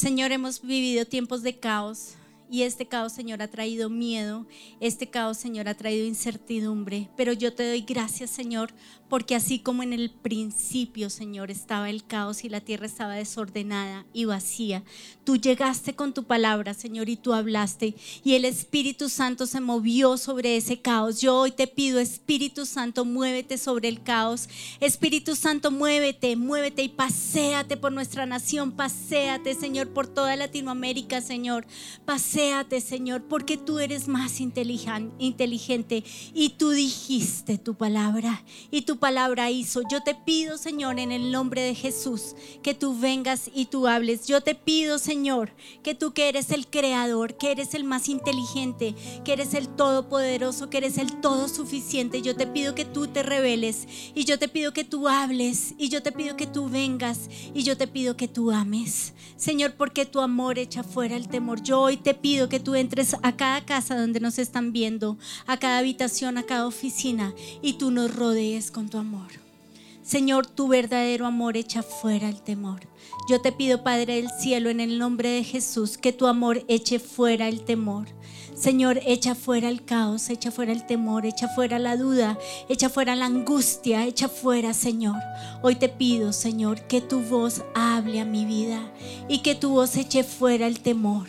Señor, hemos vivido tiempos de caos y este caos, Señor, ha traído miedo, este caos, Señor, ha traído incertidumbre, pero yo te doy gracias, Señor, porque así como en el principio, Señor, estaba el caos y la tierra estaba desordenada y vacía, tú llegaste con tu palabra, Señor, y tú hablaste y el Espíritu Santo se movió sobre ese caos. Yo hoy te pido, Espíritu Santo, muévete sobre el caos. Espíritu Santo, muévete, muévete y paséate por nuestra nación, paséate, Señor, por toda Latinoamérica, Señor. Paséate, Señor, porque tú eres más inteligente y tú dijiste tu palabra y tu palabra hizo. Yo te pido, Señor, en el nombre de Jesús, que tú vengas y tú hables. Yo te pido, Señor, que tú que eres el creador, que eres el más inteligente, que eres el todopoderoso, que eres el todo suficiente. Yo te pido que tú te reveles y yo te pido que tú hables y yo te pido que tú vengas y yo te pido que tú ames. Señor, porque tu amor echa fuera el temor. Yo hoy te pido que tú entres a cada casa donde nos están viendo, a cada habitación, a cada oficina y tú nos rodees con tu amor. Señor, tu verdadero amor echa fuera el temor. Yo te pido, Padre del cielo, en el nombre de Jesús, que tu amor eche fuera el temor. Señor, echa fuera el caos, echa fuera el temor, echa fuera la duda, echa fuera la angustia, echa fuera, Señor. Hoy te pido, Señor, que tu voz hable a mi vida y que tu voz eche fuera el temor,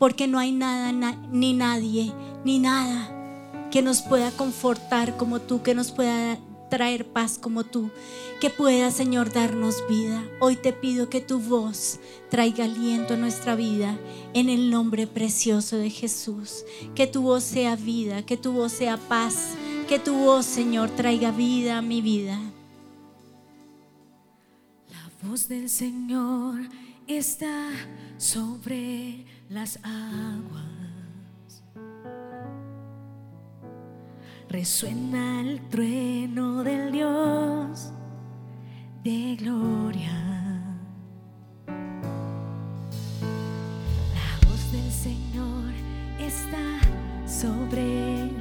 porque no hay nada, ni nadie, ni nada que nos pueda confortar como tú, que nos pueda traer paz como tú, que pueda, Señor, darnos vida. Hoy te pido que tu voz traiga aliento a nuestra vida en el nombre precioso de Jesús. Que tu voz sea vida, que tu voz sea paz, que tu voz, Señor, traiga vida a mi vida. La voz del Señor está sobre las aguas resuena el trueno del Dios de gloria. La voz del Señor está sobre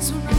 tonight.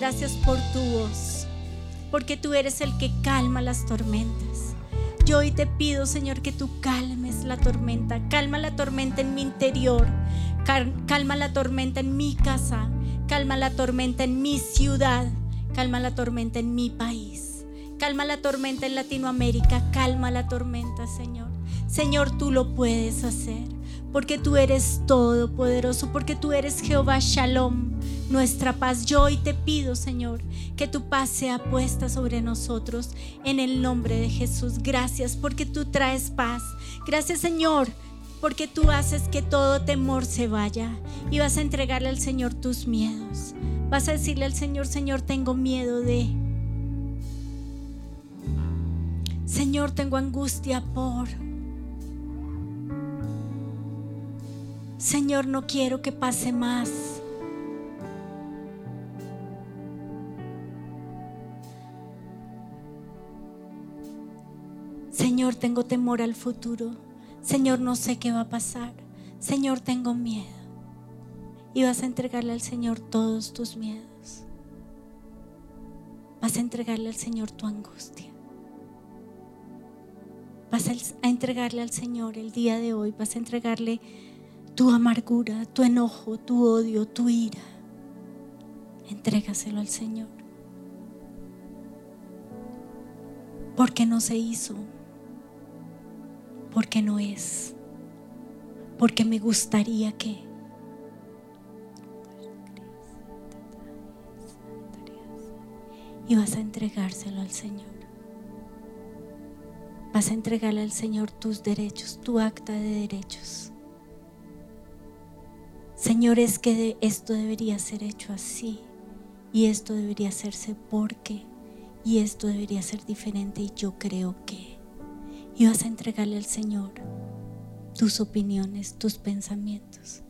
Gracias por tu voz, porque tú eres el que calma las tormentas. Yo hoy te pido, Señor, que tú calmes la tormenta. Calma la tormenta en mi interior. Calma la tormenta en mi casa. Calma la tormenta en mi ciudad. Calma la tormenta en mi país. Calma la tormenta en Latinoamérica. Calma la tormenta, Señor. Señor, tú lo puedes hacer. Porque tú eres todopoderoso. Porque tú eres Jehová Shalom nuestra paz. Yo hoy te pido, Señor, que tu paz sea puesta sobre nosotros en el nombre de Jesús. Gracias porque tú traes paz. Gracias, Señor, porque tú haces que todo temor se vaya y vas a entregarle al Señor tus miedos. Vas a decirle al Señor, Señor, tengo miedo de... Señor, tengo angustia por... Señor, no quiero que pase más. Señor, tengo temor al futuro. Señor, no sé qué va a pasar. Señor, tengo miedo. Y vas a entregarle al Señor todos tus miedos. Vas a entregarle al Señor tu angustia. Vas a entregarle al Señor el día de hoy. Vas a entregarle tu amargura, tu enojo, tu odio, tu ira. Entrégaselo al Señor. Porque no se hizo porque no es, porque me gustaría que. Y vas a entregárselo al Señor. Vas a entregarle al Señor tus derechos, tu acta de derechos. Señor, es que esto debería ser hecho así y esto debería hacerse porque y esto debería ser diferente y yo creo que y vas a entregarle al Señor tus opiniones, tus pensamientos,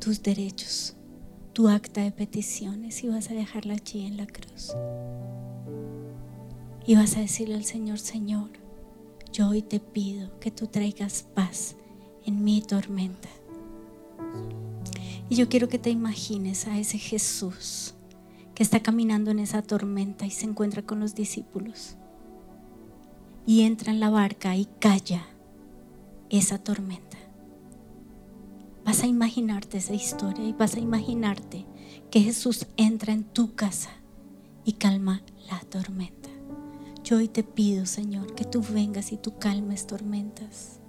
tus derechos, tu acta de peticiones y vas a dejarla allí en la cruz. Y vas a decirle al Señor, Señor, yo hoy te pido que tú traigas paz en mi tormenta. Y yo quiero que te imagines a ese Jesús que está caminando en esa tormenta y se encuentra con los discípulos y entra en la barca y calla esa tormenta. Vas a imaginarte esa historia y vas a imaginarte que Jesús entra en tu casa y calma la tormenta. Yo hoy te pido, Señor, que tú vengas y tú calmes tormentas.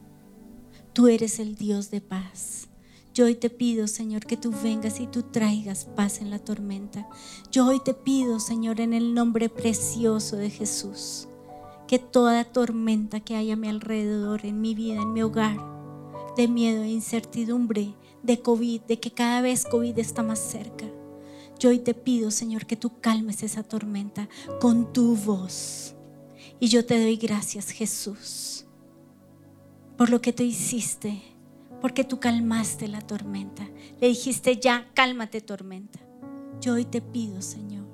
Tú eres el Dios de paz. Yo hoy te pido, Señor, que tú vengas y tú traigas paz en la tormenta. Yo hoy te pido, Señor, en el nombre precioso de Jesús, que toda tormenta que haya a mi alrededor, en mi vida, en mi hogar, de miedo e incertidumbre, de COVID, de que cada vez COVID está más cerca. Yo hoy te pido, Señor, que tú calmes esa tormenta con tu voz. Y yo te doy gracias, Jesús, por lo que tú hiciste, porque tú calmaste la tormenta. Le dijiste, ya, cálmate tormenta. Yo hoy te pido, Señor,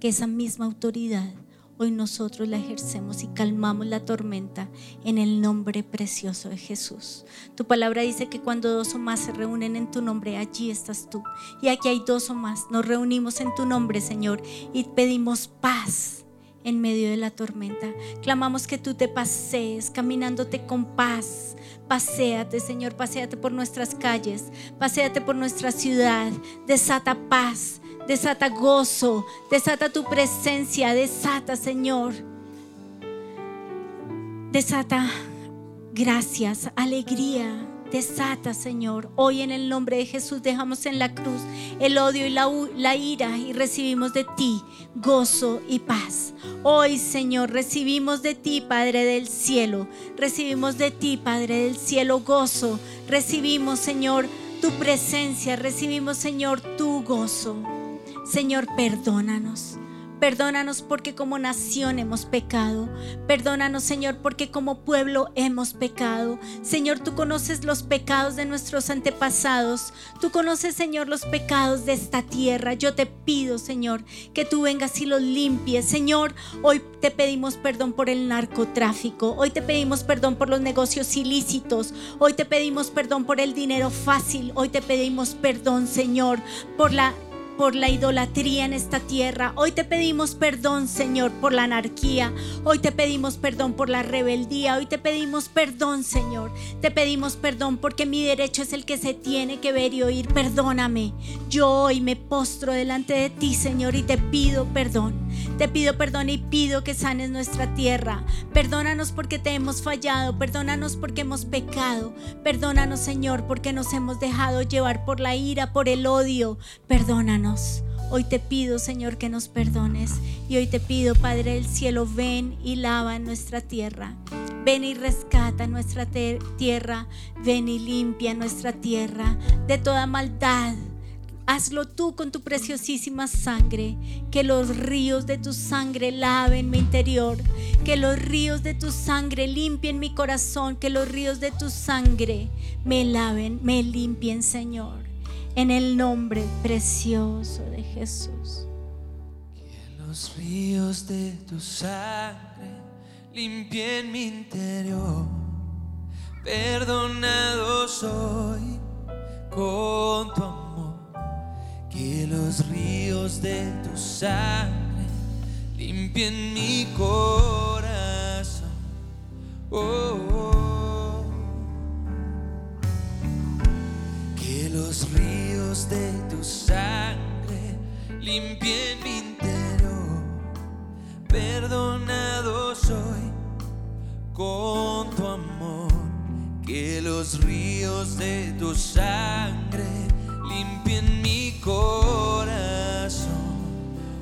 que esa misma autoridad Hoy nosotros la ejercemos y calmamos la tormenta en el nombre precioso de Jesús. Tu palabra dice que cuando dos o más se reúnen en tu nombre, allí estás tú. Y aquí hay dos o más. Nos reunimos en tu nombre, Señor, y pedimos paz en medio de la tormenta. Clamamos que tú te pasees caminándote con paz. Paseate, Señor, paséate por nuestras calles, paséate por nuestra ciudad, desata paz, Desata gozo, desata tu presencia, desata, Señor. Desata gracias, alegría. Desata, Señor. Hoy en el nombre de Jesús dejamos en la cruz el odio y la, ira y recibimos de ti gozo y paz. Hoy, Señor, recibimos de ti, Padre del cielo. Recibimos de ti, Padre del cielo, gozo. Recibimos, Señor, tu presencia. Recibimos, Señor, tu gozo. Señor, perdónanos. Perdónanos porque como nación hemos pecado. Perdónanos, Señor, porque como pueblo hemos pecado. Señor, tú conoces los pecados de nuestros antepasados. Tú conoces, Señor, los pecados de esta tierra. Yo te pido, Señor, que tú vengas y los limpies. Señor, hoy te pedimos perdón por el narcotráfico. Hoy te pedimos perdón por los negocios ilícitos. Hoy te pedimos perdón por el dinero fácil. Hoy te pedimos perdón, Señor, por la por la idolatría en esta tierra. Hoy te pedimos perdón, Señor, por la anarquía. Hoy te pedimos perdón por la rebeldía. Hoy te pedimos perdón, Señor. Te pedimos perdón porque mi derecho es el que se tiene que ver y oír. Perdóname. Yo hoy me postro delante de ti, Señor, y te pido perdón. Te pido perdón y pido que sanes nuestra tierra. Perdónanos porque te hemos fallado. Perdónanos porque hemos pecado. Perdónanos, Señor, porque nos hemos dejado llevar por la ira, por el odio. Perdónanos. Hoy te pido, Señor, que nos perdones. Y hoy te pido, Padre del cielo, ven y lava nuestra tierra. Ven y rescata nuestra tierra. Ven y limpia nuestra tierra de toda maldad Hazlo tú con tu preciosísima sangre, que los ríos de tu sangre laven mi interior, que los ríos de tu sangre limpien mi corazón, que los ríos de tu sangre me laven, me limpien, Señor, en el nombre precioso de Jesús. Que los ríos de tu sangre limpien mi interior, perdonado soy con tu amor que los ríos de tu sangre limpien mi corazón. Oh, oh. Los ríos de tu sangre limpien mi interior. Perdonado soy con tu amor. Que los ríos de tu sangre limpien mi corazón.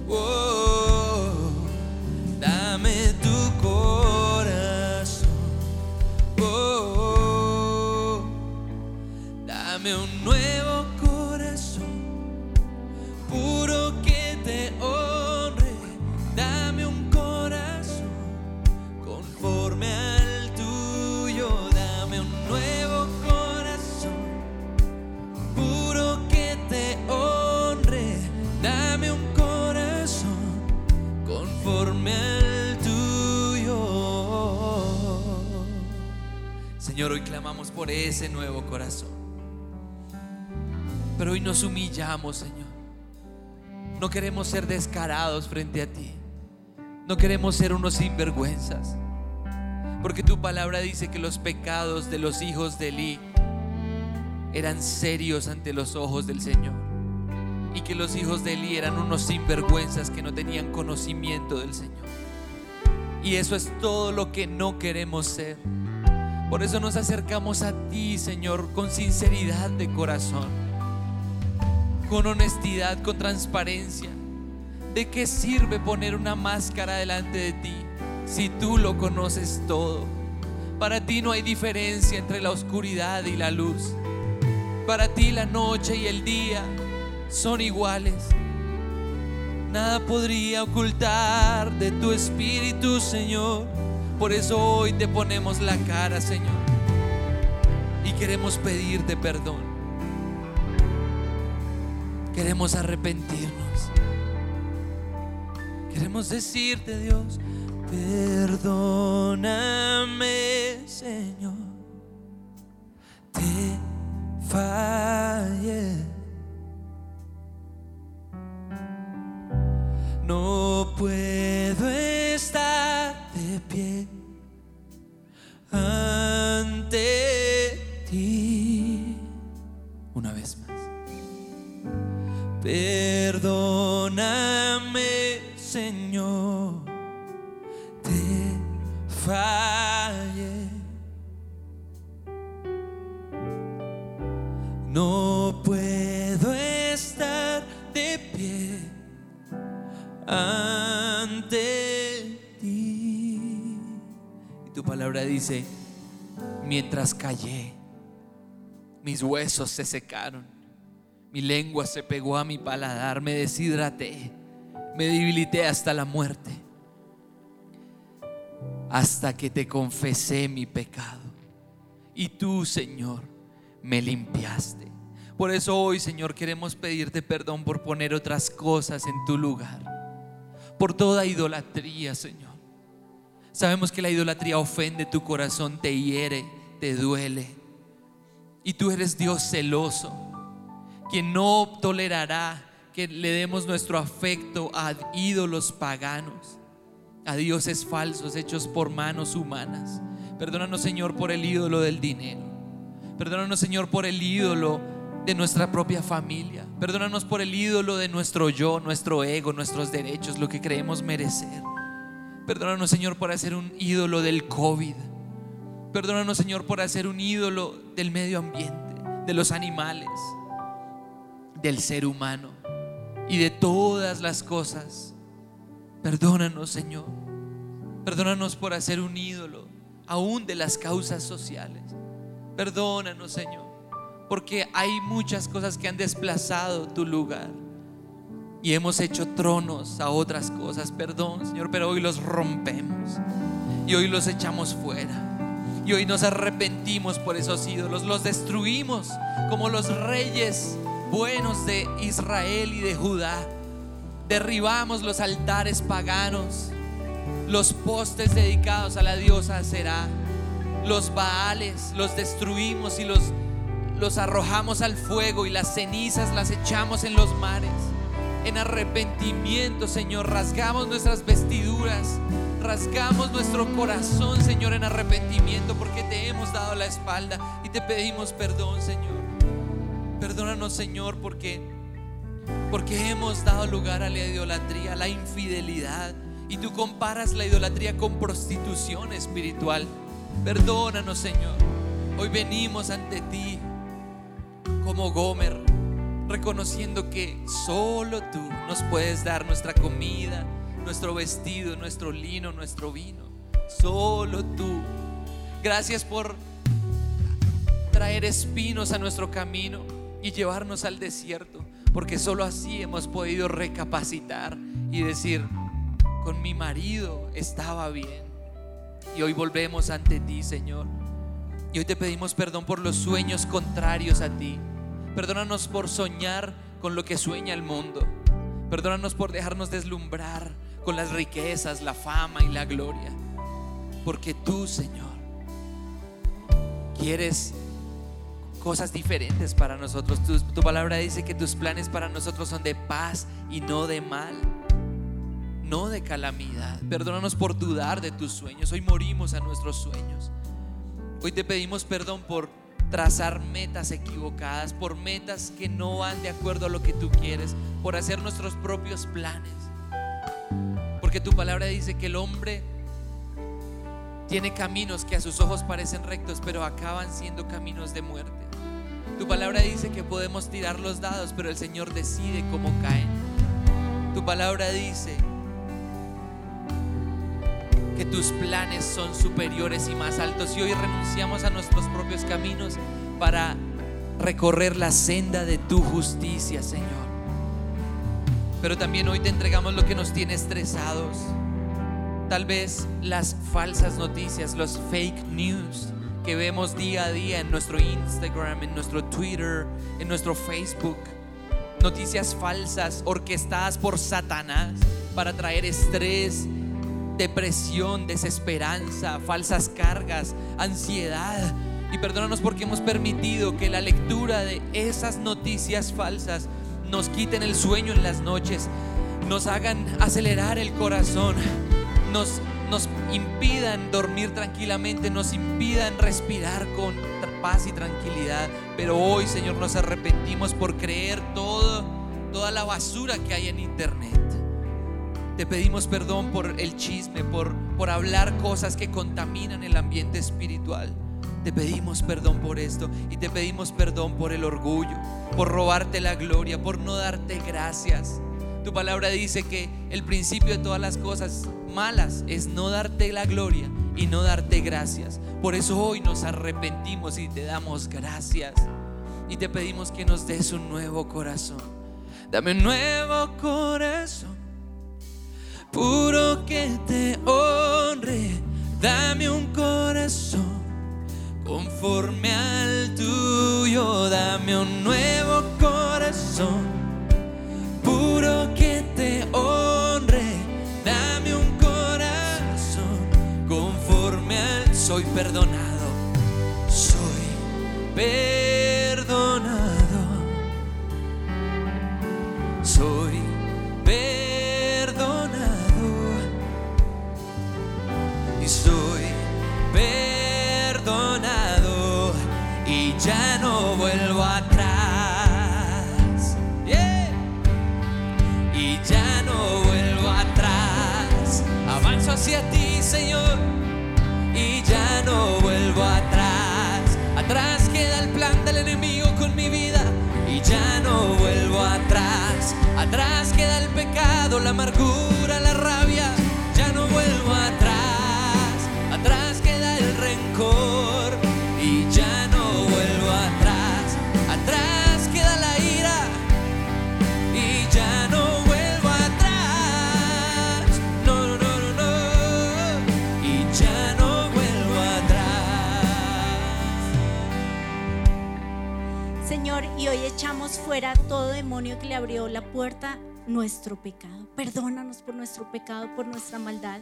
Oh, dame tu corazón. Dame un nuevo corazón, puro que te honre. Dame un corazón conforme al tuyo. Dame un nuevo corazón, puro que te honre. Dame un corazón conforme al tuyo. Señor, hoy clamamos por ese nuevo corazón. Nos humillamos, Señor. No queremos ser descarados frente a ti. No queremos ser unos sinvergüenzas. Porque tu palabra dice que los pecados de los hijos de Eli eran serios ante los ojos del Señor. Y que los hijos de Eli eran unos sinvergüenzas que no tenían conocimiento del Señor. Y eso es todo lo que no queremos ser. Por eso nos acercamos a ti, Señor, con sinceridad de corazón, con honestidad, con transparencia. ¿De qué sirve poner una máscara delante de ti si tú lo conoces todo? Para ti no hay diferencia entre la oscuridad y la luz. Para ti la noche y el día son iguales. Nada podría ocultar de tu espíritu, Señor. Por eso hoy te ponemos la cara, Señor. Y queremos pedirte perdón. Queremos arrepentirnos. Queremos decirte, Dios, perdóname, Señor. Te fallé. No puedo estar de pie Perdóname, Señor. Te fallé. No puedo estar de pie ante ti. Y tu palabra dice, mientras callé, mis huesos se secaron, mi lengua se pegó a mi paladar, me deshidraté, me debilité hasta la muerte, hasta que te confesé mi pecado. Y tú, Señor, me limpiaste. Por eso hoy, Señor, queremos pedirte perdón por poner otras cosas en tu lugar. Por toda idolatría, Señor. Sabemos que la idolatría ofende tu corazón, te hiere, te duele. Y tú eres Dios celoso, quien no tolerará que le demos nuestro afecto a ídolos paganos, a dioses falsos hechos por manos humanas. Perdónanos, Señor, por el ídolo del dinero. Perdónanos, Señor, por el ídolo de nuestra propia familia. Perdónanos por el ídolo de nuestro yo, nuestro ego, nuestros derechos, lo que creemos merecer. Perdónanos, Señor, por hacer un ídolo del COVID. Perdónanos, Señor, por hacer un ídolo del medio ambiente, de los animales, del ser humano y de todas las cosas. Perdónanos, Señor. Perdónanos por hacer un ídolo, aún de las causas sociales. Perdónanos, Señor, porque hay muchas cosas que han desplazado tu lugar y hemos hecho tronos a otras cosas. Perdón, Señor, pero hoy los rompemos y hoy los echamos fuera. Y hoy nos arrepentimos por esos ídolos, los destruimos como los reyes buenos de Israel y de Judá. Derribamos los altares paganos, los postes dedicados a la diosa Será, los baales, los destruimos y los, los arrojamos al fuego y las cenizas las echamos en los mares. En arrepentimiento, Señor, rasgamos nuestras vestiduras, rasgamos nuestro corazón, Señor, en arrepentimiento porque te hemos dado la espalda y te pedimos perdón, Señor. Perdónanos, Señor, porque porque hemos dado lugar a la idolatría, a la infidelidad. Y tú comparas la idolatría con prostitución espiritual. Perdónanos, Señor. Hoy venimos ante ti como Gomer, reconociendo que solo tú nos puedes dar nuestra comida, nuestro vestido, nuestro lino, nuestro vino. Solo tú. Gracias por traer espinos a nuestro camino y llevarnos al desierto, porque solo así hemos podido recapacitar y decir, con mi marido estaba bien. Y hoy volvemos ante ti, Señor. Y hoy te pedimos perdón por los sueños contrarios a ti. Perdónanos por soñar con lo que sueña el mundo. Perdónanos por dejarnos deslumbrar con las riquezas, la fama y la gloria. Porque tú, Señor, quieres cosas diferentes para nosotros. Tu, palabra dice que tus planes para nosotros son de paz y no de mal, no de calamidad. Perdónanos por dudar de tus sueños. Hoy morimos a nuestros sueños. Hoy te pedimos perdón por trazar metas equivocadas, por metas que no van de acuerdo a lo que tú quieres, por hacer nuestros propios planes. Porque tu palabra dice que el hombre tiene caminos que a sus ojos parecen rectos, pero acaban siendo caminos de muerte. Tu palabra dice que podemos tirar los dados, pero el Señor decide cómo caen. Tu palabra dice que tus planes son superiores y más altos y hoy renunciamos a nuestros propios caminos para recorrer la senda de tu justicia, Señor. Pero también hoy te entregamos lo que nos tiene estresados. Tal vez las falsas noticias, los fake news que vemos día a día en nuestro Instagram, en nuestro Twitter, en nuestro Facebook. Noticias falsas orquestadas por Satanás para traer estrés, depresión, desesperanza, falsas cargas, ansiedad. Y perdónanos porque hemos permitido que la lectura de esas noticias falsas nos quiten el sueño en las noches, nos hagan acelerar el corazón, nos impidan dormir tranquilamente, nos impidan respirar con paz y tranquilidad. Pero hoy, Señor, nos arrepentimos por creer todo, toda la basura que hay en internet. Te pedimos perdón por el chisme, por, por hablar cosas que contaminan el ambiente espiritual. Te pedimos perdón por esto y te pedimos perdón por el orgullo, por robarte la gloria, por no darte gracias. Tu palabra dice que el principio de todas las cosas malas es no darte la gloria y no darte gracias. Por eso hoy nos arrepentimos y te damos gracias. Y te pedimos que nos des un nuevo corazón. Dame un nuevo corazón pecado. Perdónanos por nuestro pecado, por nuestra maldad.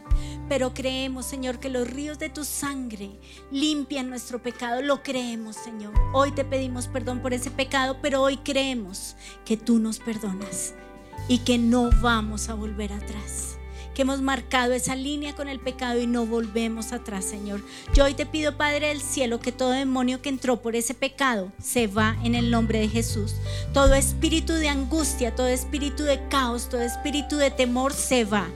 Pero creemos, Señor, que los ríos de tu sangre limpian nuestro pecado. Lo creemos, Señor. Hoy te pedimos perdón por ese pecado, pero hoy creemos que tú nos perdonas y que no vamos a volver atrás que hemos marcado esa línea con el pecado y no volvemos atrás, Señor. Yo hoy te pido, Padre del cielo, que todo demonio que entró por ese pecado se va en el nombre de Jesús. Todo espíritu de angustia, todo espíritu de caos, todo espíritu de temor se va.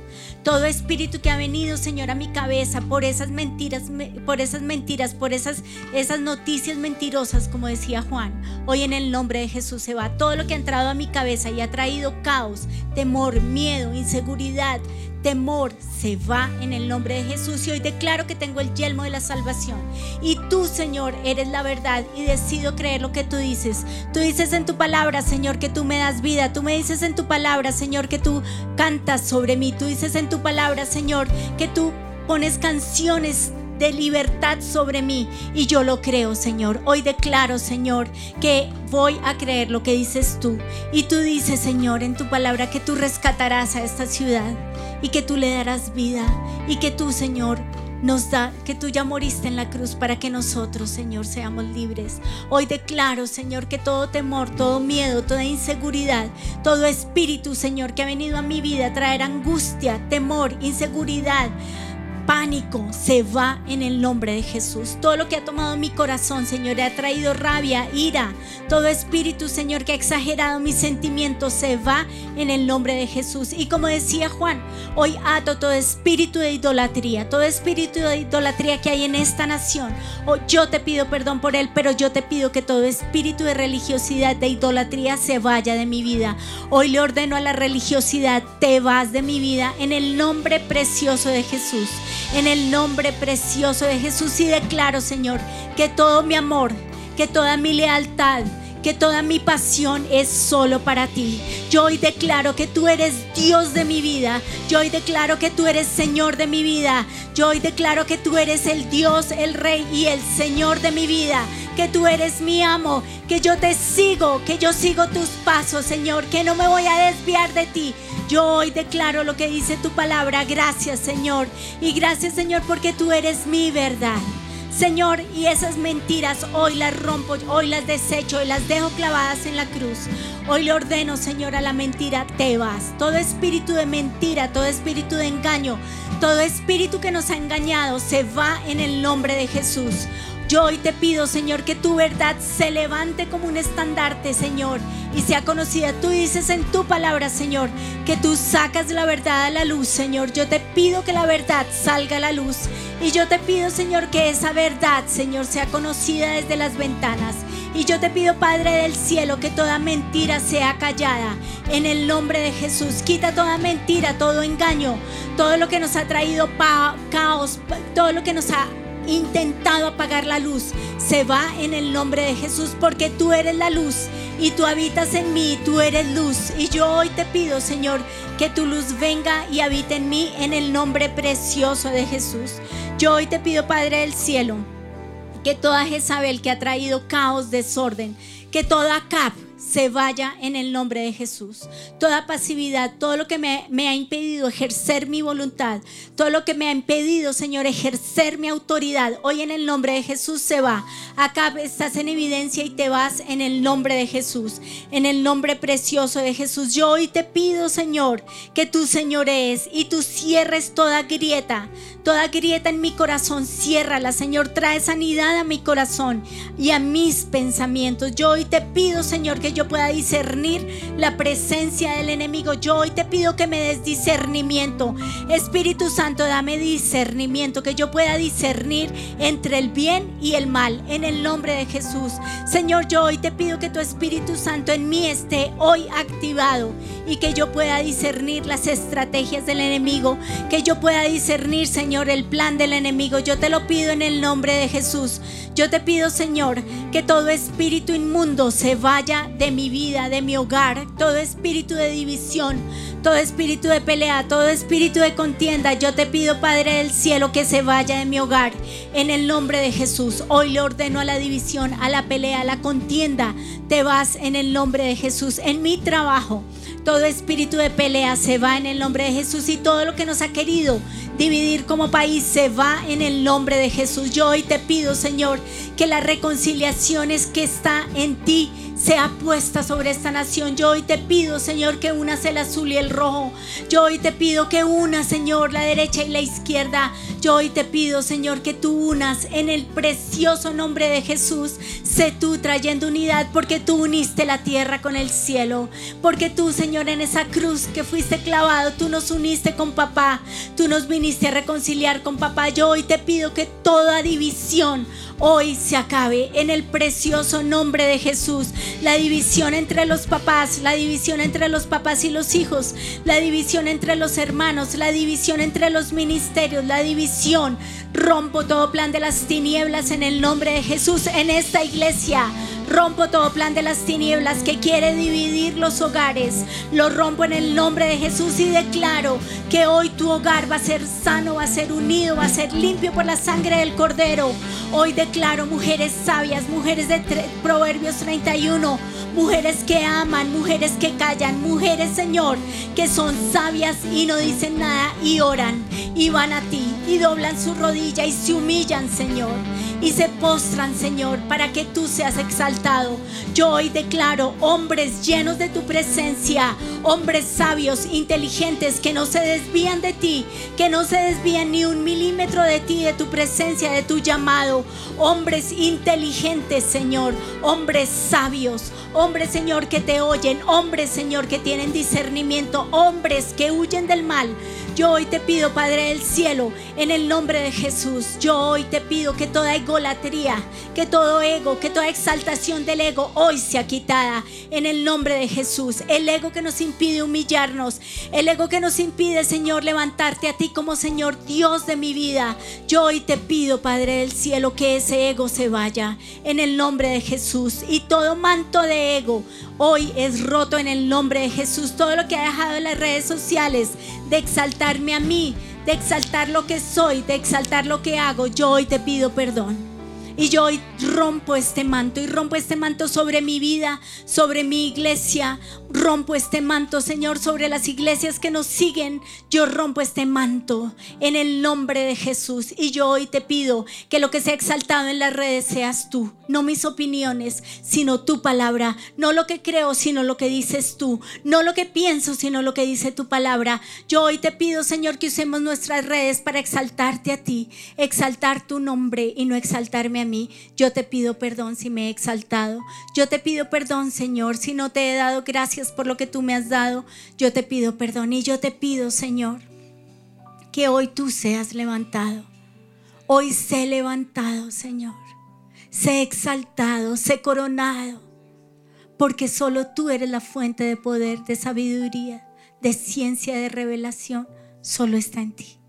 Todo espíritu que ha venido, Señor, a mi cabeza por esas mentiras, me- por esas mentiras, por esas, esas noticias mentirosas, como decía Juan, hoy en el nombre de Jesús se va. Todo lo que ha entrado a mi cabeza y ha traído caos, temor, miedo, inseguridad, temor, se va en el nombre de Jesús. Y hoy declaro que tengo el yelmo de la salvación. Y tú, Señor, eres la verdad y decido creer lo que tú dices. Tú dices en tu palabra, Señor, que tú me das vida. Tú me dices en tu palabra, Señor, que tú cantas sobre mí. Tú dices en tu palabra, Señor, que tú pones canciones de libertad sobre mí y yo lo creo, Señor. Hoy declaro, Señor, que voy a creer lo que dices tú. Y tú dices, Señor, en tu palabra que tú rescatarás a esta ciudad y que tú le darás vida y que tú, Señor, nos da que tú ya moriste en la cruz para que nosotros, Señor, seamos libres. Hoy declaro, Señor, que todo temor, todo miedo, toda inseguridad, todo espíritu, Señor, que ha venido a mi vida a traer angustia, temor, inseguridad, pánico se va en el nombre de Jesús. Todo lo que ha tomado mi corazón, Señor, ha traído rabia, ira. Todo espíritu, Señor, que ha exagerado mis sentimientos se va en el nombre de Jesús. Y como decía Juan, hoy ato todo espíritu de idolatría, todo espíritu de idolatría que hay en esta nación. Oh, yo te pido perdón por él, pero yo te pido que todo espíritu de religiosidad, de idolatría se vaya de mi vida. Hoy le ordeno a la religiosidad, te vas de mi vida en el nombre precioso de Jesús en el nombre precioso de Jesús y declaro, Señor, que todo mi amor, que toda mi lealtad, que toda mi pasión es solo para ti. Yo hoy declaro que tú eres Dios de mi vida. Yo hoy declaro que tú eres Señor de mi vida. Yo hoy declaro que tú eres el Dios, el Rey y el Señor de mi vida. Que tú eres mi amo, que yo te sigo, que yo sigo tus pasos, Señor, que no me voy a desviar de ti. Yo hoy declaro lo que dice tu palabra. Gracias, Señor. Y gracias, Señor, porque tú eres mi verdad. Señor, y esas mentiras hoy las rompo, hoy las desecho y las dejo clavadas en la cruz. Hoy le ordeno, Señor, a la mentira, te vas. Todo espíritu de mentira, todo espíritu de engaño, todo espíritu que nos ha engañado, se va en el nombre de Jesús. Yo hoy te pido, Señor, que tu verdad se levante como un estandarte, Señor, y sea conocida. Tú dices en tu palabra, Señor, que tú sacas la verdad a la luz, Señor. Yo te pido que la verdad salga a la luz. Y yo te pido, Señor, que esa verdad, Señor, sea conocida desde las ventanas. Y yo te pido, Padre del cielo, que toda mentira sea callada. En el nombre de Jesús, quita toda mentira, todo engaño, todo lo que nos ha traído caos, todo lo que nos ha intentado apagar la luz, se va en el nombre de Jesús, porque tú eres la luz y tú habitas en mí, tú eres luz. Y yo hoy te pido, Señor, que tu luz venga y habite en mí en el nombre precioso de Jesús. Yo hoy te pido, Padre del cielo, que toda Jezabel que ha traído caos, desorden, que toda cap se vaya en el nombre de Jesús. Toda pasividad, todo lo que me, ha impedido ejercer mi voluntad, todo lo que me ha impedido, Señor, ejercer mi autoridad, hoy en el nombre de Jesús se va. Acá estás en evidencia y te vas en el nombre de Jesús, en el nombre precioso de Jesús. Yo hoy te pido, Señor, que tú, Señor, es y tú cierres toda grieta, toda grieta en mi corazón, ciérrala, Señor, trae sanidad a mi corazón y a mis pensamientos. Yo hoy te pido, Señor, que yo pueda discernir la presencia del enemigo. Yo hoy te pido que me des discernimiento. Espíritu Santo, dame discernimiento, que yo pueda discernir entre el bien y el mal, en el nombre de Jesús. Señor, yo hoy te pido que tu Espíritu Santo en mí esté hoy activado y que yo pueda discernir las estrategias del enemigo, que yo pueda discernir, Señor, el plan del enemigo. Yo te lo pido en el nombre de Jesús. Yo te pido, Señor, que todo espíritu inmundo se vaya de mi vida, de mi hogar, todo espíritu de división, todo espíritu de pelea, todo espíritu de contienda. Yo te pido, Padre del cielo, que se vaya de mi hogar en el nombre de Jesús. Hoy le ordeno a la división, a la pelea, a la contienda. Te vas en el nombre de Jesús. En mi trabajo todo espíritu de pelea se va en el nombre de Jesús y todo lo que nos ha querido dividir como país se va en el nombre de Jesús. Yo hoy te pido, Señor, que las reconciliaciones que está en ti sea puesta sobre esta nación. Yo hoy te pido, Señor, que unas el azul y el rojo. Yo hoy te pido que una, Señor, la derecha y la izquierda. Yo hoy te pido, Señor, que tú unas en el precioso nombre de Jesús. Sé tú trayendo unidad porque tú uniste la tierra con el cielo. Porque tú, Señor, en esa cruz que fuiste clavado, tú nos uniste con papá. Tú nos viniste a reconciliar con papá. Yo hoy te pido que toda división hoy se acabe en el precioso nombre de Jesús. La división entre los papás, la división entre los papás y los hijos, la división entre los hermanos, la división entre los ministerios, la división. Rompo todo plan de las tinieblas en el nombre de Jesús en esta iglesia. Rompo todo plan de las tinieblas que quiere dividir los hogares. Lo rompo en el nombre de Jesús y declaro que hoy tu hogar va a ser sano, va a ser unido, va a ser limpio por la sangre del Cordero. Hoy declaro mujeres sabias, mujeres de Proverbios 31, mujeres que aman, mujeres que callan, mujeres, Señor, que son sabias y no dicen nada y oran y van a ti y doblan su rodilla y se humillan, Señor y se postran, Señor, para que tú seas exaltado. Yo hoy declaro hombres llenos de tu presencia, hombres sabios, inteligentes, que no se desvían de ti, que no se desvían ni un milímetro de ti, de tu presencia, de tu llamado. Hombres inteligentes, Señor, hombres sabios, hombres, Señor, que te oyen, hombres, Señor, que tienen discernimiento, hombres que huyen del mal yo hoy te pido, Padre del cielo, en el nombre de Jesús, yo hoy te pido que toda egolatría, que todo ego, que toda exaltación del ego hoy sea quitada en el nombre de Jesús. El ego que nos impide humillarnos, el ego que nos impide, Señor, levantarte a ti como Señor Dios de mi vida. Yo hoy te pido, Padre del cielo, que ese ego se vaya en el nombre de Jesús y todo manto de ego hoy es roto en el nombre de Jesús. Todo lo que ha dejado en las redes sociales de exaltarme a mí, de exaltar lo que soy, de exaltar lo que hago, yo hoy te pido perdón. Y yo hoy rompo este manto y rompo este manto sobre mi vida, sobre mi iglesia. Rompo este manto, Señor, sobre las iglesias que nos siguen. Yo rompo este manto en el nombre de Jesús. Y yo hoy te pido que lo que sea exaltado en las redes seas tú. No mis opiniones, sino tu palabra. No lo que creo, sino lo que dices tú. No lo que pienso, sino lo que dice tu palabra. Yo hoy te pido, Señor, que usemos nuestras redes para exaltarte a ti. Exaltar tu nombre y no exaltarme a mí. Yo te pido perdón si me he exaltado. Yo te pido perdón, Señor, si no te he dado gracias por lo que tú me has dado. Yo te pido perdón y yo te pido, Señor, que hoy tú seas levantado. Hoy sé levantado, Señor. Sé exaltado, sé coronado. Porque solo tú eres la fuente de poder, de sabiduría, de ciencia, de revelación. Solo está en ti.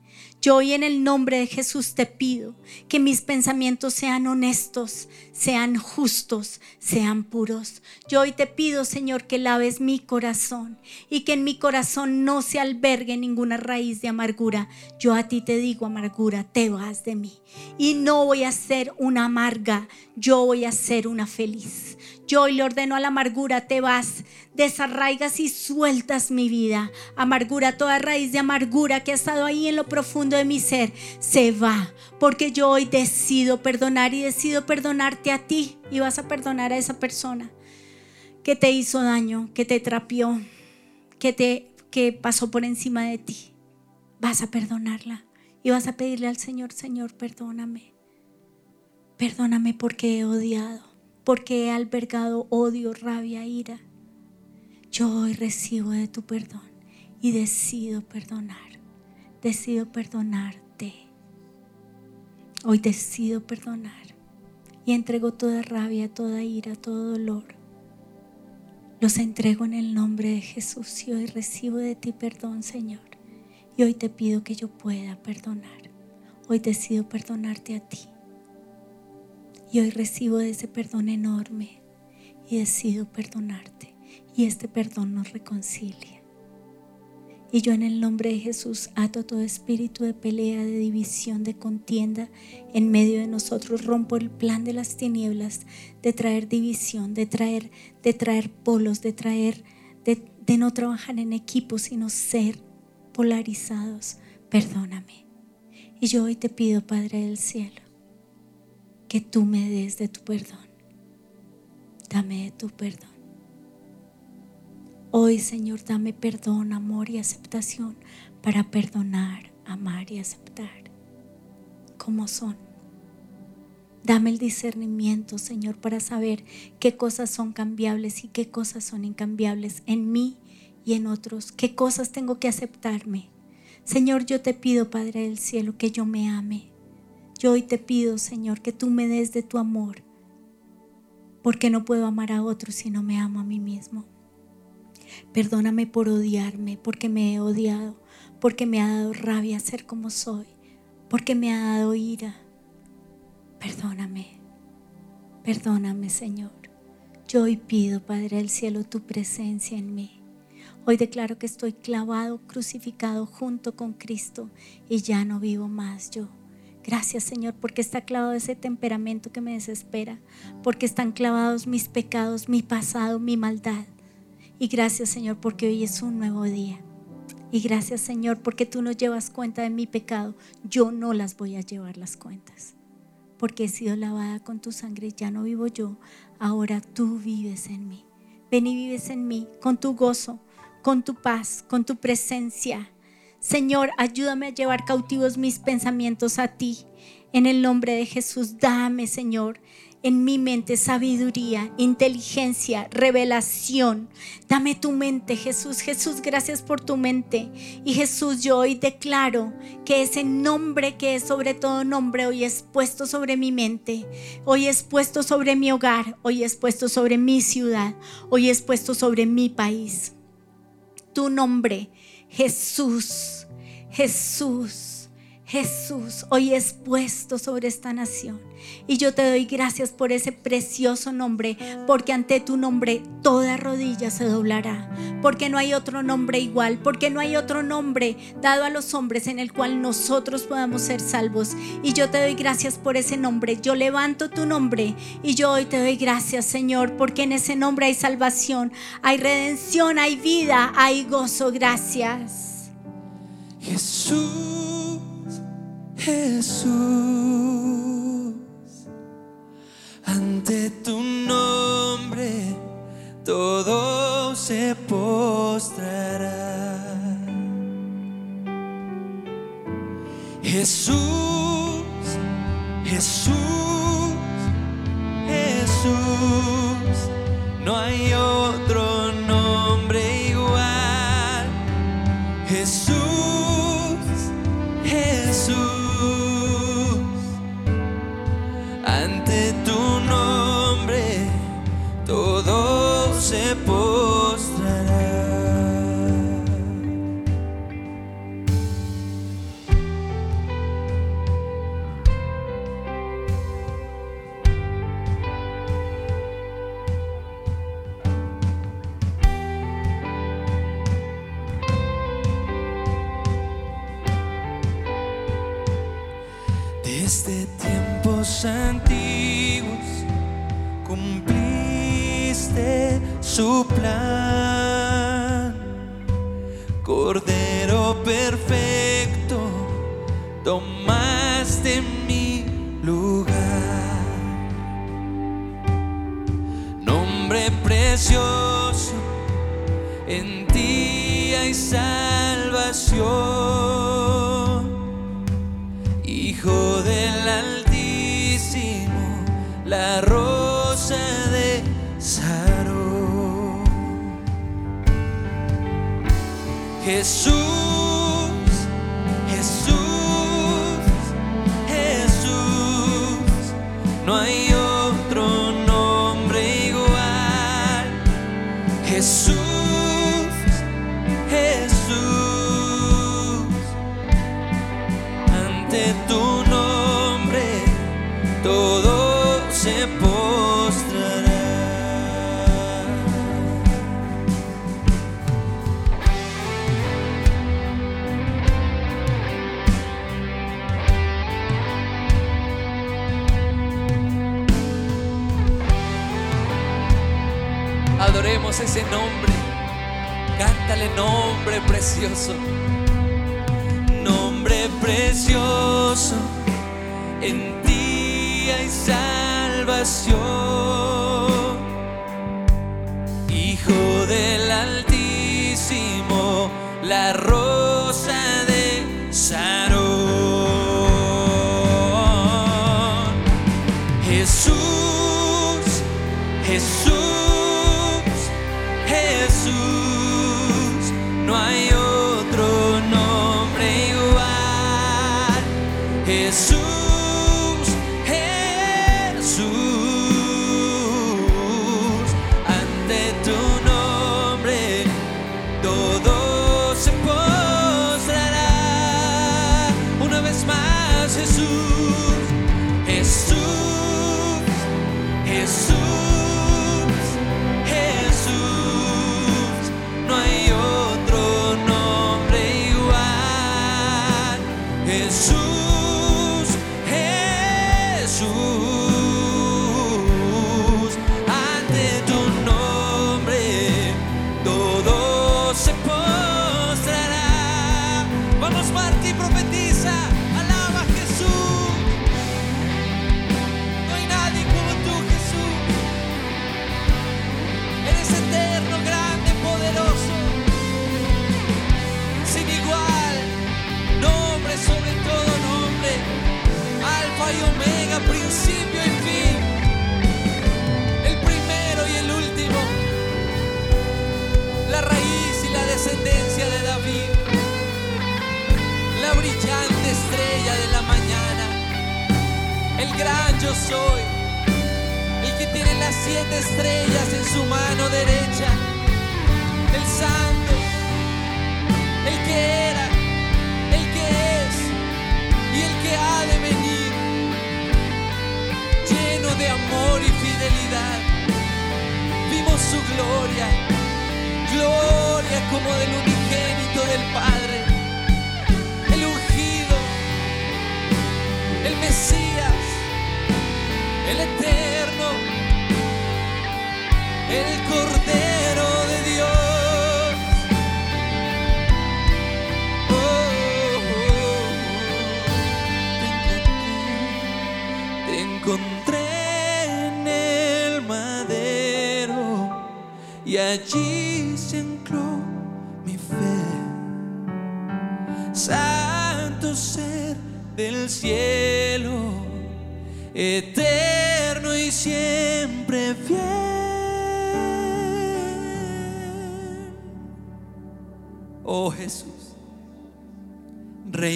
Yo hoy en el nombre de Jesús te pido que mis pensamientos sean honestos, sean justos, sean puros. Yo hoy te pido, Señor, que laves mi corazón y que en mi corazón no se albergue ninguna raíz de amargura. Yo a ti te digo, amargura, te vas de mí. Y no voy a ser una amarga, yo voy a ser una feliz. Yo hoy le ordeno a la amargura, te vas, desarraigas y sueltas mi vida. Amargura, toda raíz de amargura que ha estado ahí en lo profundo de mi ser, se va. Porque yo hoy decido perdonar y decido perdonarte a ti y vas a perdonar a esa persona que te hizo daño, que te trapió, que te que pasó por encima de ti. Vas a perdonarla y vas a pedirle al Señor, Señor, perdóname. Perdóname porque he odiado porque he albergado odio, rabia, ira. Yo hoy recibo de tu perdón y decido perdonar. Decido perdonarte. Hoy decido perdonar y entrego toda rabia, toda ira, todo dolor. Los entrego en el nombre de Jesús y hoy recibo de ti perdón, Señor. Y hoy te pido que yo pueda perdonar. Hoy decido perdonarte a ti. Y hoy recibo ese perdón enorme y decido perdonarte. Y este perdón nos reconcilia. Y yo en el nombre de Jesús ato todo espíritu de pelea, de división, de contienda en medio de nosotros. Rompo el plan de las tinieblas de traer división, de traer, de traer polos, de traer, de, de no trabajar en equipo, sino ser polarizados. Perdóname. Y yo hoy te pido, Padre del Cielo, que tú me des de tu perdón. Dame de tu perdón. Hoy, Señor, dame perdón, amor y aceptación para perdonar, amar y aceptar como son. Dame el discernimiento, Señor, para saber qué cosas son cambiables y qué cosas son incambiables en mí y en otros. Qué cosas tengo que aceptarme. Señor, yo te pido, Padre del Cielo, que yo me ame, yo hoy te pido, Señor, que tú me des de tu amor, porque no puedo amar a otros si no me amo a mí mismo. Perdóname por odiarme, porque me he odiado, porque me ha dado rabia ser como soy, porque me ha dado ira. Perdóname, perdóname, Señor. Yo hoy pido, Padre del cielo, tu presencia en mí. Hoy declaro que estoy clavado, crucificado junto con Cristo y ya no vivo más yo Gracias Señor porque está clavado ese temperamento que me desespera, porque están clavados mis pecados, mi pasado, mi maldad. Y gracias Señor porque hoy es un nuevo día. Y gracias Señor porque tú no llevas cuenta de mi pecado. Yo no las voy a llevar las cuentas. Porque he sido lavada con tu sangre, ya no vivo yo, ahora tú vives en mí. Ven y vives en mí con tu gozo, con tu paz, con tu presencia Señor, ayúdame a llevar cautivos mis pensamientos a ti. En el nombre de Jesús, dame, Señor, en mi mente sabiduría, inteligencia, revelación. Dame tu mente, Jesús. Jesús, gracias por tu mente. Y Jesús, yo hoy declaro que ese nombre que es sobre todo nombre, hoy es puesto sobre mi mente, hoy es puesto sobre mi hogar, hoy es puesto sobre mi ciudad, hoy es puesto sobre mi país. Tu nombre, Jesús Jesús. Jesús hoy es puesto sobre esta nación. Y yo te doy gracias por ese precioso nombre, porque ante tu nombre toda rodilla se doblará, porque no hay otro nombre igual, porque no hay otro nombre dado a los hombres en el cual nosotros podamos ser salvos. Y yo te doy gracias por ese nombre. Yo levanto tu nombre y yo hoy te doy gracias, Señor, porque en ese nombre hay salvación, hay redención, hay vida, hay gozo. Gracias. Jesús, Jesús, ante tu nombre todo se postrará. Jesús, Jesús, Jesús, no hay otro nombre antiguos cumpliste su plan. Cordero perfecto, tomaste mi lugar. Nombre precioso, en ti hay salvación. Altísimo, la rosa de Sarón. Jesús, nombre. Cántale nombre precioso. nombre precioso, en ti hay salvación. Hijo del Altísimo, la rosa de Sarón. Jesús, Jesús, soy, el que tiene las siete estrellas en su mano derecha, el santo, el que era, el que es y el que ha de venir, lleno de amor y fidelidad. Vimos su gloria, gloria como del unigénito del Padre,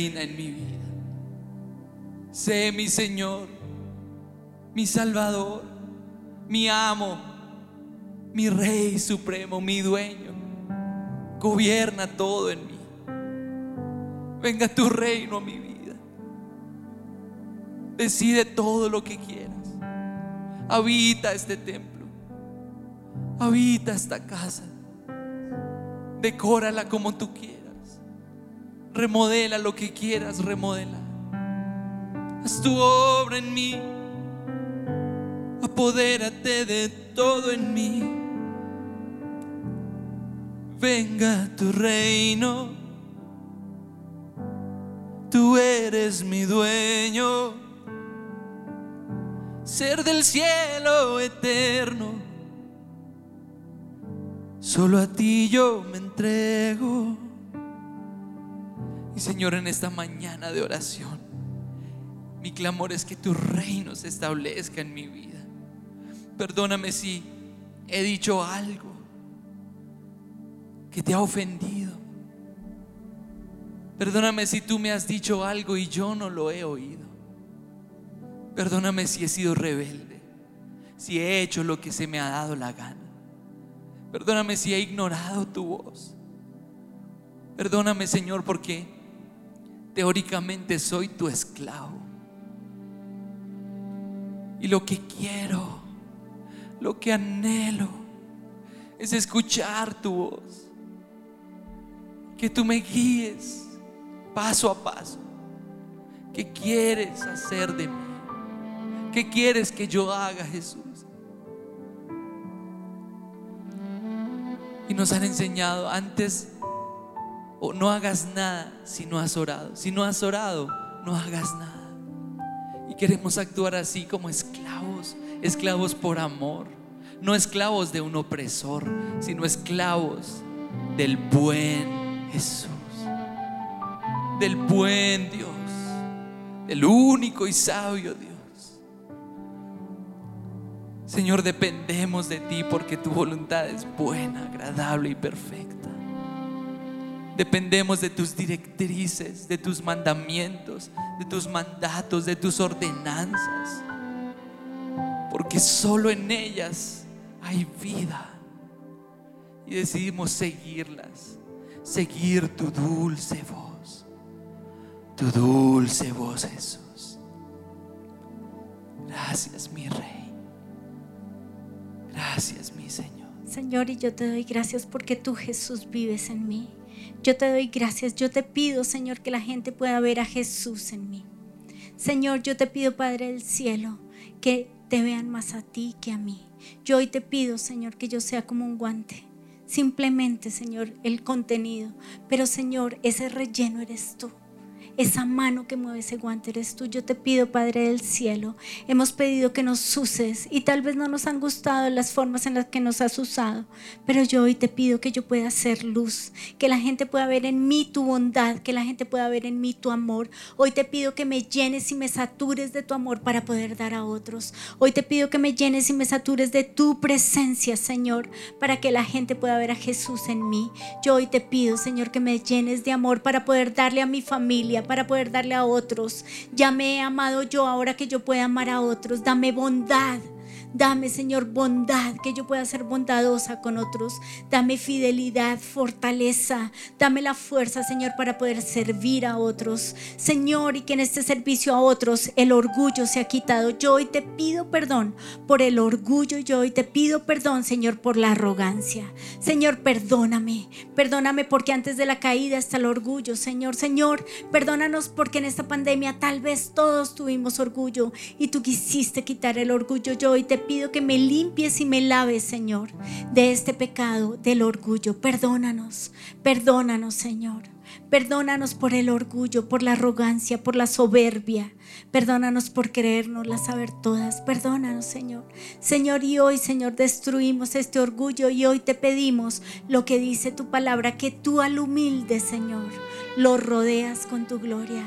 en mi vida. Sé mi Señor, mi Salvador, mi amo, mi Rey supremo, mi dueño. Gobierna todo en mí. Venga tu reino a mi vida. Decide todo lo que quieras. Habita este templo. Habita esta casa. Decórala como tú quieras. Remodela lo que quieras remodelar. Haz tu obra en mí apodérate de todo en mí. Venga tu reino, tú eres mi dueño, ser del cielo eterno. Solo a ti yo me entrego. Señor, en esta mañana de oración, mi clamor es que tu reino se establezca en mi vida. Perdóname si he dicho algo que te ha ofendido. Perdóname si tú me has dicho algo y yo no lo he oído. Perdóname si he sido rebelde, si he hecho lo que se me ha dado la gana. Perdóname si he ignorado tu voz. Perdóname, Señor, porque teóricamente soy tu esclavo. Y lo que quiero, lo que anhelo, es escuchar tu voz. Que tú me guíes paso a paso. ¿Qué quieres hacer de mí? ¿Qué quieres que yo haga, Jesús? Y nos han enseñado antes, o no hagas nada si no has orado. Si no has orado, no hagas nada. Y queremos actuar así como esclavos, esclavos por amor, no esclavos de un opresor, sino esclavos del buen Jesús, del buen Dios, del único y sabio Dios. Señor, dependemos de ti porque tu voluntad es buena, agradable y perfecta. Dependemos de tus directrices, de tus mandamientos, de tus mandatos, de tus ordenanzas. Porque solo en ellas hay vida. Y decidimos seguirlas. Seguir tu dulce voz. Tu dulce voz, Jesús. Gracias, mi Rey. Gracias, mi Señor. Señor, y yo te doy gracias porque tú, Jesús, vives en mí. Yo te doy gracias. Yo te pido, Señor, que la gente pueda ver a Jesús en mí. Señor, yo te pido, Padre del cielo, que te vean más a ti que a mí. Yo hoy te pido, Señor, que yo sea como un guante. Simplemente, Señor, el contenido. Pero, Señor, ese relleno eres tú. Esa mano que mueve ese guante eres tú. Yo te pido, Padre del cielo, hemos pedido que nos uses y tal vez no nos han gustado las formas en las que nos has usado, pero yo hoy te pido que yo pueda ser luz, que la gente pueda ver en mí tu bondad, que la gente pueda ver en mí tu amor. Hoy te pido que me llenes y me satures de tu amor para poder dar a otros. Hoy te pido que me llenes y me satures de tu presencia, Señor, para que la gente pueda ver a Jesús en mí. Yo hoy te pido, Señor, que me llenes de amor para poder darle a mi familia, para poder darle a otros. Ya me he amado yo ahora que yo pueda amar a otros. Dame bondad. Dame, Señor, bondad, que yo pueda ser bondadosa con otros. Dame fidelidad, fortaleza. Dame la fuerza, Señor, para poder servir a otros. Señor, y que en este servicio a otros el orgullo se ha quitado. Yo hoy te pido perdón por el orgullo. Yo hoy te pido perdón, Señor, por la arrogancia. Señor, perdóname. Perdóname porque antes de la caída está el orgullo, Señor. Señor, perdónanos porque en esta pandemia tal vez todos tuvimos orgullo y tú quisiste quitar el orgullo. Yo hoy te pido que me limpies y me laves, Señor, de este pecado del orgullo. Perdónanos, perdónanos, Señor. Perdónanos por el orgullo, por la arrogancia, por la soberbia. Perdónanos por creernos las saber todas. Perdónanos, Señor. Señor, y hoy, Señor, destruimos este orgullo y hoy te pedimos lo que dice tu palabra, que tú al humilde, Señor, lo rodeas con tu gloria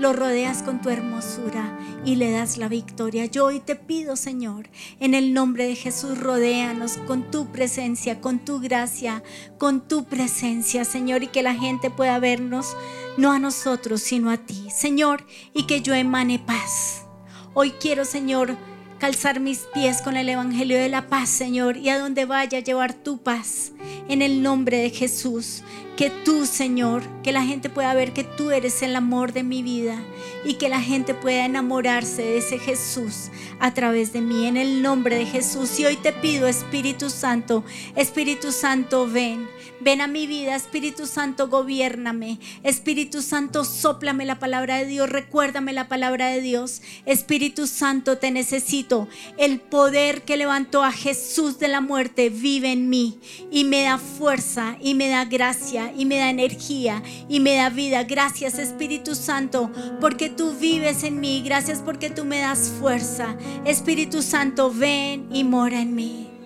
lo rodeas con tu hermosura y le das la victoria. Yo hoy te pido, Señor, en el nombre de Jesús, rodéanos con tu presencia, con tu gracia, con tu presencia, Señor, y que la gente pueda vernos, no a nosotros, sino a ti, Señor, y que yo emane paz. Hoy quiero, Señor, calzar mis pies con el Evangelio de la paz, Señor, y a donde vaya llevar tu paz. En el nombre de Jesús, que tú, Señor, que la gente pueda ver que tú eres el amor de mi vida y que la gente pueda enamorarse de ese Jesús a través de mí, en el nombre de Jesús. Y hoy te pido, Espíritu Santo, Espíritu Santo, ven. Ven a mi vida, Espíritu Santo, gobiername. Espíritu Santo, soplame la palabra de Dios, recuérdame la palabra de Dios. Espíritu Santo, te necesito. El poder que levantó a Jesús de la muerte vive en mí y me da fuerza y me da gracia y me da energía y me da vida. Gracias, Espíritu Santo, porque tú vives en mí. Gracias porque tú me das fuerza. Espíritu Santo, ven y mora en mí.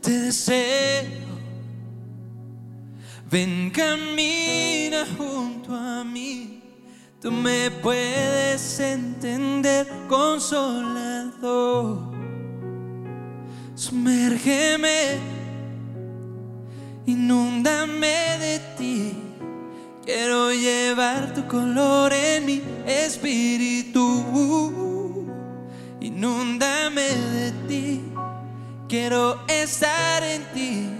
Te deseo. Ven, camina junto a mí. Tú me puedes entender, consolador. Sumérgeme, inúndame de ti. Quiero llevar tu color en mi espíritu. Inúndame de ti. Quiero estar en ti.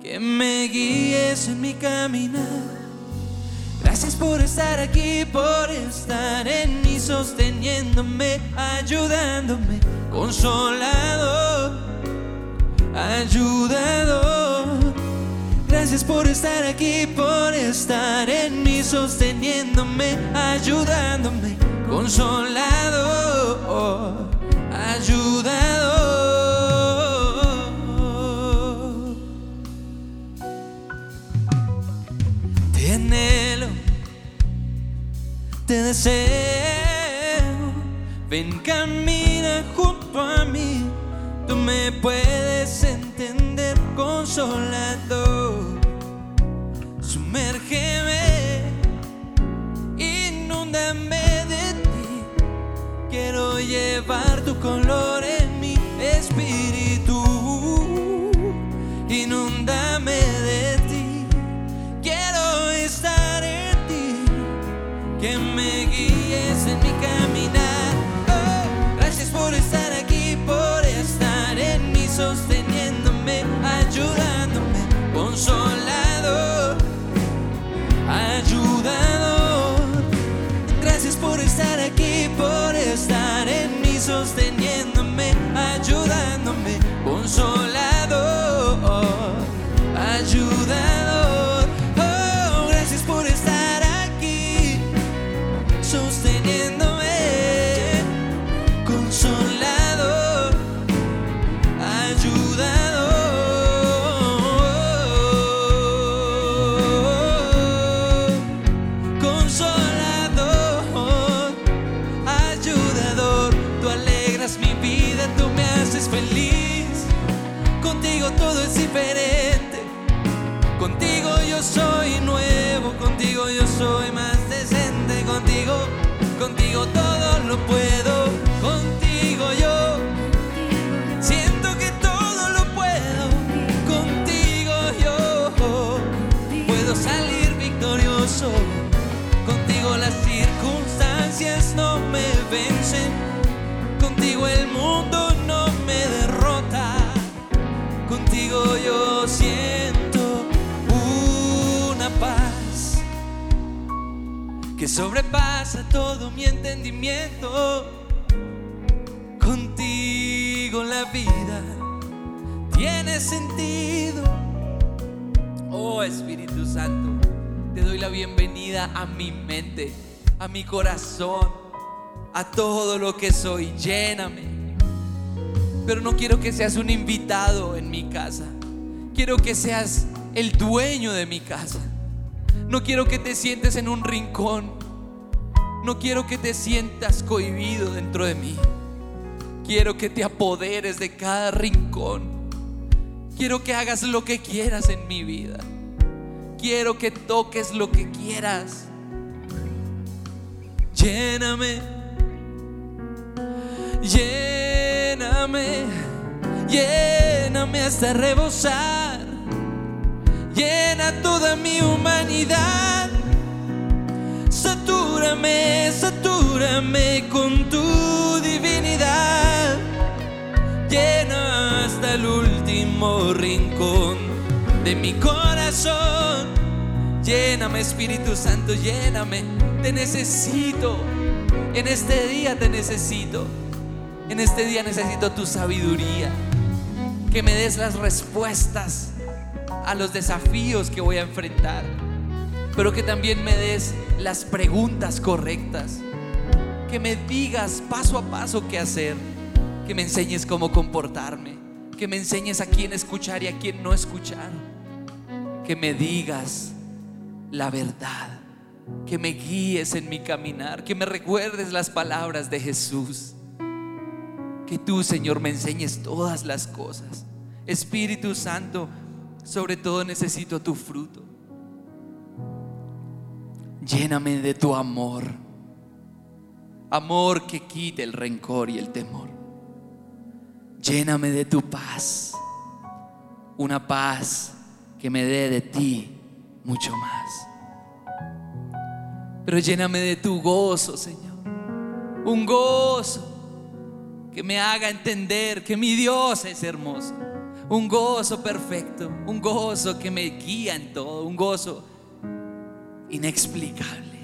Que me guíes en mi caminar. Gracias por estar aquí, por estar en mí, sosteniéndome, ayudándome, consolado, ayudador. Gracias por estar aquí, por estar en mí, sosteniéndome, ayudándome, consolado, ayudador. Te anhelo, te deseo. Ven, camina junto a mí. Tú me puedes entender, consolado. Llevar tu color en mi espíritu. Inúndame de ti. Quiero estar en ti que me guíes en mi caminar. Oh, gracias por estar aquí, por estar en mí, sosteniéndome, ayudándome, consolador, en mí, sosteniéndome, sobrepasa todo mi entendimiento. Contigo la vida tiene sentido. Oh Espíritu Santo, te doy la bienvenida a mi mente, a mi corazón, a todo lo que soy. Lléname. Pero no quiero que seas un invitado en mi casa. Quiero que seas el dueño de mi casa. No quiero que te sientes en un rincón. No quiero que te sientas cohibido dentro de mí. Quiero que te apoderes de cada rincón. Quiero que hagas lo que quieras en mi vida. Quiero que toques lo que quieras. Lléname, lléname, lléname hasta rebosar. Llena toda mi humanidad. Satúrame, satúrame con tu divinidad. último rincón de mi corazón. Lléname, Espíritu Santo, lléname. Te necesito. En este día te necesito. En este día necesito tu sabiduría. Que me des las respuestas a los desafíos que voy a enfrentar. Pero que también me des las preguntas correctas. Que me digas paso a paso qué hacer. Que me enseñes cómo comportarme. Que me enseñes a quién escuchar y a quién no escuchar. Que me digas la verdad. Que me guíes en mi caminar. Que me recuerdes las palabras de Jesús. Que tú, Señor, me enseñes todas las cosas. Espíritu Santo, sobre todo necesito tu fruto. Lléname de tu amor. Amor que quite el rencor y el temor. Lléname de tu paz. Una paz que me dé de ti mucho más. Pero lléname de tu gozo, Señor. Un gozo que me haga entender que mi Dios es hermoso. Un gozo perfecto, un gozo que me guía en todo, un gozo inexplicable.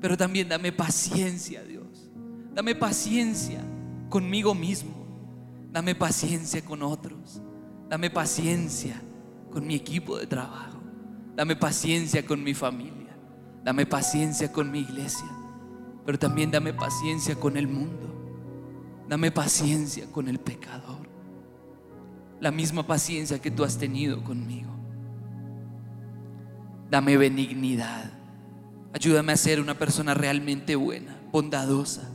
Pero también dame paciencia, Dios. Dame paciencia conmigo mismo. Dame paciencia con otros. Dame paciencia con mi equipo de trabajo. Dame paciencia con mi familia. Dame paciencia con mi iglesia. Pero también dame paciencia con el mundo. Dame paciencia con el pecador. La misma paciencia que tú has tenido conmigo. Dame benignidad. Ayúdame a ser una persona realmente buena, bondadosa,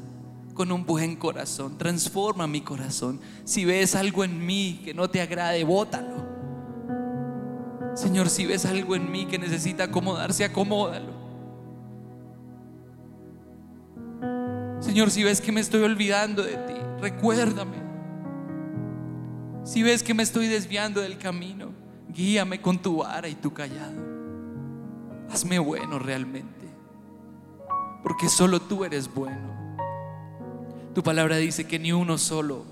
con un buen corazón. Transforma mi corazón. Si ves algo en mí que no te agrade, bótalo. Señor, si ves algo en mí que necesita acomodarse, acomódalo. Señor, si ves que me estoy olvidando de ti, recuérdame. Si ves que me estoy desviando del camino, guíame con tu vara y tu callado. Hazme bueno realmente, porque solo tú eres bueno. Tu palabra dice que ni uno solo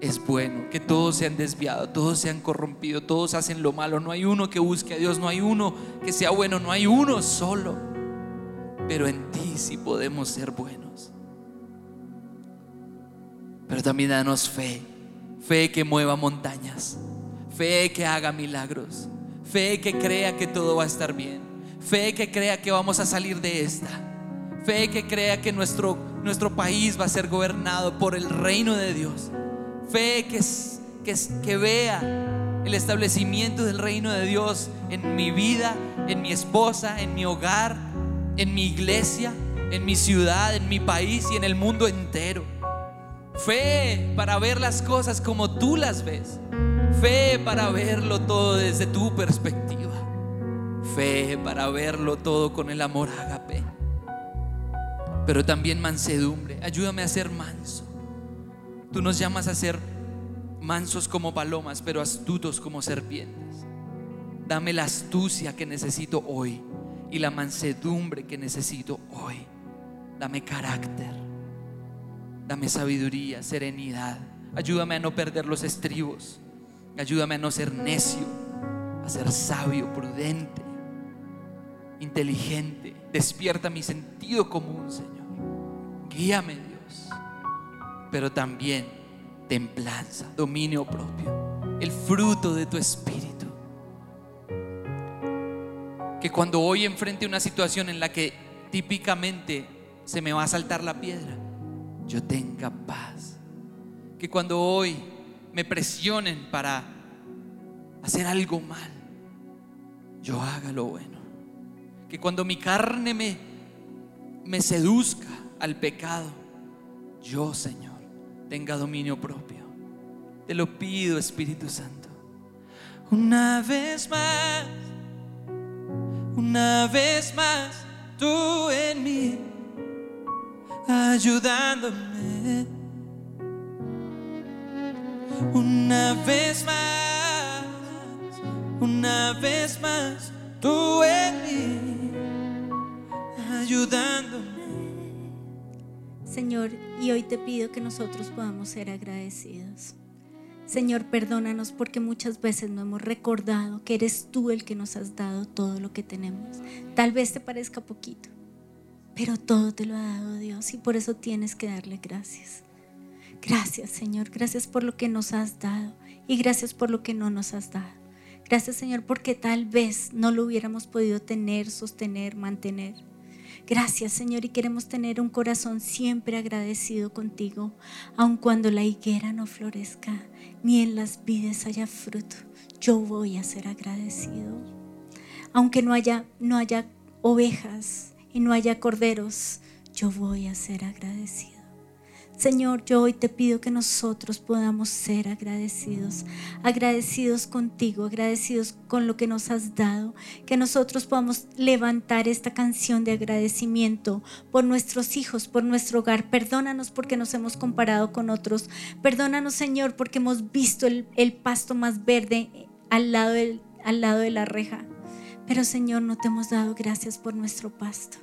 es bueno, que todos se han desviado, todos se han corrompido, todos hacen lo malo. No hay uno que busque a Dios, no hay uno que sea bueno, no hay uno solo. Pero en ti sí podemos ser buenos. Pero también danos fe, fe que mueva montañas, fe que haga milagros, fe que crea que todo va a estar bien, fe que crea que vamos a salir de esta, fe que crea que nuestro, nuestro país va a ser gobernado por el reino de Dios, fe que, que, que vea el establecimiento del reino de Dios en mi vida, en mi esposa, en mi hogar, en mi iglesia, en mi ciudad, en mi país y en el mundo entero. Fe para ver las cosas como tú las ves. Fe para verlo todo desde tu perspectiva. Fe para verlo todo con el amor agape. Pero también mansedumbre. Ayúdame a ser manso. Tú nos llamas a ser mansos como palomas, pero astutos como serpientes. Dame la astucia que necesito hoy y la mansedumbre que necesito hoy. Dame carácter. Dame sabiduría, serenidad. Ayúdame a no perder los estribos. Ayúdame a no ser necio, a ser sabio, prudente, inteligente. Despierta mi sentido común, Señor. Guíame, Dios. Pero también templanza, dominio propio, el fruto de tu espíritu que cuando hoy enfrente una situación en la que típicamente se me va a saltar la piedra, yo tenga paz. Que cuando hoy me presionen para hacer algo mal, yo haga lo bueno. Que cuando mi carne me, me seduzca al pecado, yo, Señor, tenga dominio propio. Te lo pido, Espíritu Santo. Una vez más una vez más tú en mí, ayudándome. Una vez más, una vez más tú en mí, ayudándome. Señor, y hoy te pido que nosotros podamos ser agradecidos. Señor, perdónanos porque muchas veces no hemos recordado que eres tú el que nos has dado todo lo que tenemos. Tal vez te parezca poquito, pero todo te lo ha dado Dios y por eso tienes que darle gracias. Gracias, Señor. Gracias por lo que nos has dado y gracias por lo que no nos has dado. Gracias, Señor, porque tal vez no lo hubiéramos podido tener, sostener, mantener. Gracias, Señor, y queremos tener un corazón siempre agradecido contigo, aun cuando la higuera no florezca, ni en las vides haya fruto. Yo voy a ser agradecido. Aunque no haya, no haya ovejas y no haya corderos, yo voy a ser agradecido. Señor, yo hoy te pido que nosotros podamos ser agradecidos, agradecidos contigo, agradecidos con lo que nos has dado, que nosotros podamos levantar esta canción de agradecimiento por nuestros hijos, por nuestro hogar. Perdónanos porque nos hemos comparado con otros. Perdónanos, Señor, porque hemos visto el, pasto más verde al lado, de la reja. Pero, Señor, no te hemos dado gracias por nuestro pasto.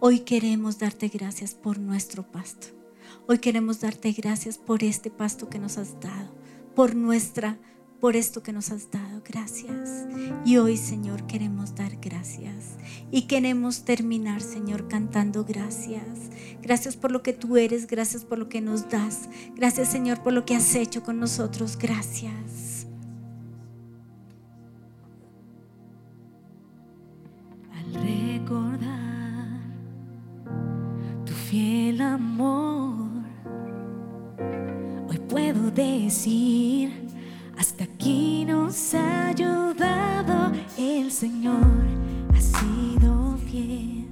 Hoy queremos darte gracias por nuestro pasto. Hoy queremos darte gracias por este pasto que nos has dado, por nuestra, por esto que nos has dado. Gracias. Y hoy, Señor, queremos dar gracias. Y queremos terminar, Señor, cantando gracias. Gracias por lo que tú eres, gracias por lo que nos das. Gracias, Señor, por lo que has hecho con nosotros. Gracias. Al recordar tu fiel amor puedo decir, hasta aquí nos ha ayudado el Señor, ha sido fiel.